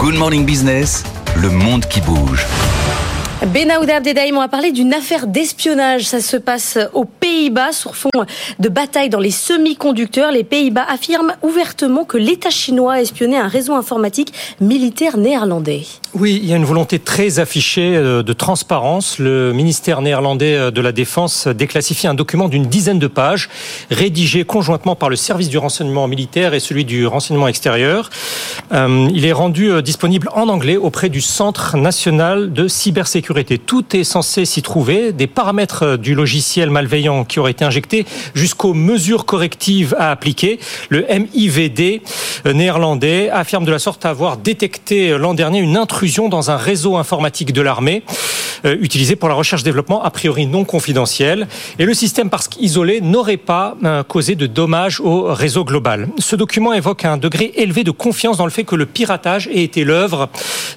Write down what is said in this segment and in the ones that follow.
Good Morning Business, le monde qui bouge. Benaouda Abdedaïm, on va parler d'une affaire d'espionnage. Ça se passe aux Pays-Bas sur fond de bataille dans les semi-conducteurs. Les Pays-Bas affirment ouvertement que l'État chinois a espionné un réseau informatique militaire néerlandais. Oui, il y a une volonté très affichée euh, de transparence. Le ministère néerlandais euh, de la Défense déclassifie un document d'une dizaine de pages, rédigé conjointement par le service du renseignement militaire et celui du renseignement extérieur. Euh, il est rendu disponible en anglais auprès du Centre national de cybersécurité tout est censé s'y trouver, des paramètres du logiciel malveillant qui auraient été injectés jusqu'aux mesures correctives à appliquer. Le MIVD néerlandais affirme de la sorte avoir détecté l'an dernier une intrusion dans un réseau informatique de l'armée euh, utilisé pour la recherche-développement a priori non confidentiel. Et le système, parce qu'isolé, n'aurait pas euh, causé de dommages au réseau global. Ce document évoque un degré élevé de confiance dans le fait que le piratage ait été l'œuvre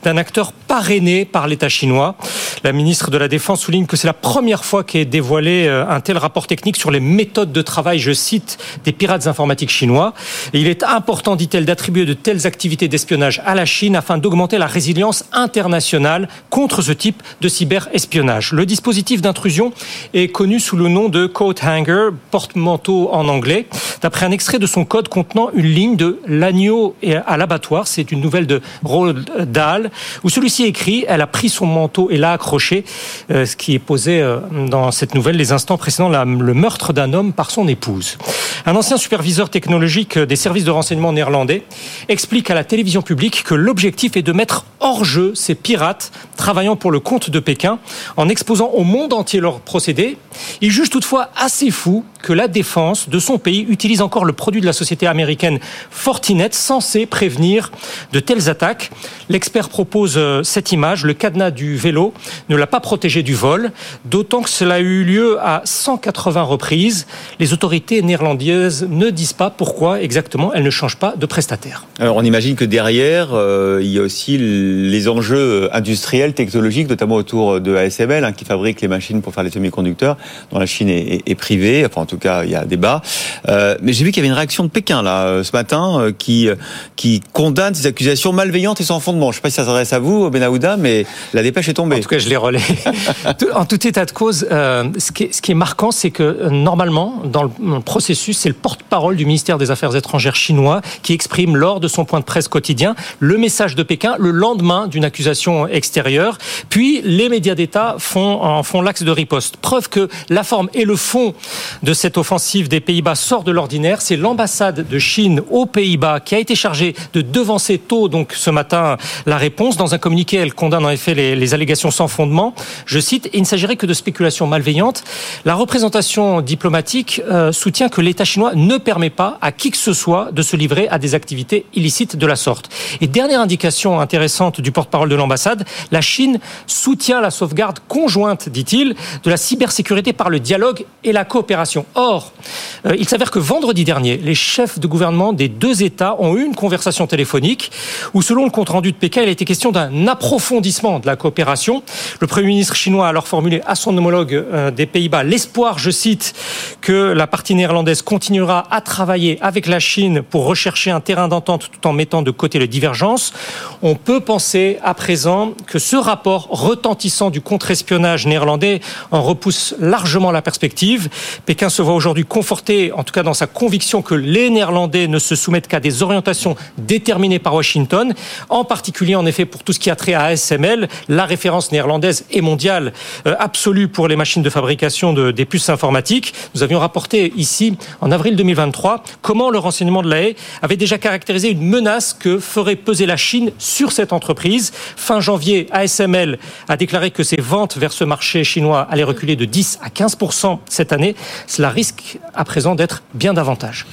d'un acteur parrainé par l'État chinois. La ministre de la Défense souligne que c'est la première fois qu'est dévoilé euh, un tel rapport technique sur les méthodes de travail, je cite, des pirates informatiques chinois. Il est important, dit-elle, d'attribuer de telles activités d'espionnage à la Chine afin d'augmenter la résilience internationale contre ce type de cyberespionnage. Le dispositif d'intrusion est connu sous le nom de coat hanger, porte-manteau en anglais, d'après un extrait de son code contenant une ligne de l'agneau à l'abattoir. C'est une nouvelle de Roald Dahl, où celui-ci écrit, elle a pris son manteau et l'a accroché, euh, ce qui est posé euh, dans cette nouvelle les instants précédant le meurtre d'un homme par son épouse. Un ancien superviseur technologique des services de renseignement néerlandais explique à la télévision publique que l'objectif est de mettre hors jeu ces pirates travaillant pour le compte de Pékin en exposant au monde entier leurs procédés. Il juge toutefois assez fou que la défense de son pays utilise encore le produit de la société américaine Fortinet censé prévenir de telles attaques. L'expert propose euh, cette image, le cadenas du vélo ne l'a pas protégé du vol, d'autant que cela a eu lieu à 180 reprises. Les autorités néerlandaises ne disent pas pourquoi exactement elles ne changent pas de prestataire. Alors on imagine que derrière, euh, il y a aussi les enjeux industriels, technologiques, notamment autour de ASML, hein, qui fabrique les machines pour faire les semi-conducteurs, dont la Chine est, privée. Enfin, en tout cas, il y a débat. Euh, mais j'ai vu qu'il y avait une réaction de Pékin là euh, ce matin qui qui condamne ces accusations malveillantes et sans fondement. Je ne sais pas si ça s'adresse à vous, Benahouda, mais la dépêche est tombée. En tout cas, je les relais. en tout état de cause, euh, ce, qui est, ce, qui est, marquant, c'est que euh, normalement, dans le processus, c'est le porte-parole du ministère des Affaires étrangères chinois qui exprime lors de son point de presse quotidien le message de Pékin le lendemain d'une accusation extérieure. Puis les médias d'État font, en font l'axe de riposte. Preuve que la forme et le fond de cette offensive des Pays-Bas sort de l'ordinaire. C'est l'ambassade de Chine aux Pays-Bas qui a été chargée de devancer tôt, donc ce matin, la réponse. Dans un communiqué, elle condamne en effet les, les allégations sans fondement. Je cite, il ne s'agirait que de spéculations malveillantes. La représentation diplomatique euh, soutient que l'État chinois ne permet pas à qui que ce soit de se livrer à des activités illicites de la sorte. Et dernière indication intéressante du porte-parole de l'ambassade, la Chine soutient la sauvegarde conjointe, dit-il, de la cybersécurité par le dialogue et la coopération. Or, euh, il s'avère que vendredi dernier, les chefs de gouvernement des deux États ont eu une conversation téléphonique où, selon le compte-rendu de Pékin, il été question d'un approfondissement de la coopération. Le Premier ministre chinois a alors formulé à son homologue euh, des Pays-Bas l'espoir, je cite, que la partie néerlandaise continuera à travailler avec la Chine pour rechercher un terrain d'entente tout en mettant de côté les divergences. On peut penser à présent que ce rapport retentissant du contre-espionnage néerlandais en repousse largement la perspective. Pékin se voit aujourd'hui conforté, en tout cas dans sa conviction que les Néerlandais ne se soumettent qu'à des orientations déterminées par Washington, en particulier en effet pour tout ce qui a trait à ASML, la référence néerlandaise et mondiale euh, absolue pour les machines de fabrication de, des puces informatiques. Nous avions rapporté ici, en avril 2023, comment le renseignement de la avait déjà caractérisé une menace que ferait peser la Chine sur cette entreprise. Fin janvier, ASML a déclaré que ses ventes vers ce marché chinois allaient reculer de 10 à 15% cette année. Cela risque à présent d'être bien davantage.